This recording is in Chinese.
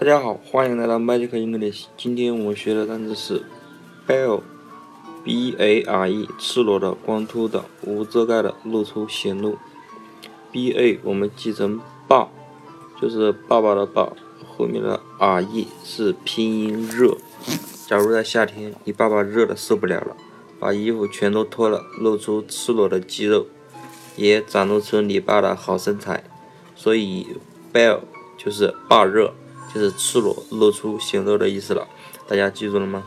大家好，欢迎来到 Magic English。今天我们学的单词是 bare，b-a-r-e，赤裸的、光秃的、无遮盖的、露出、显露。b-a 我们记成爸，就是爸爸的爸，后面的 r-e 是拼音热。假如在夏天，你爸爸热的受不了了，把衣服全都脱了，露出赤裸的肌肉，也展露出你爸的好身材。所以 bare 就是爸热。就是赤裸露出行肉的意思了。大家记住了吗？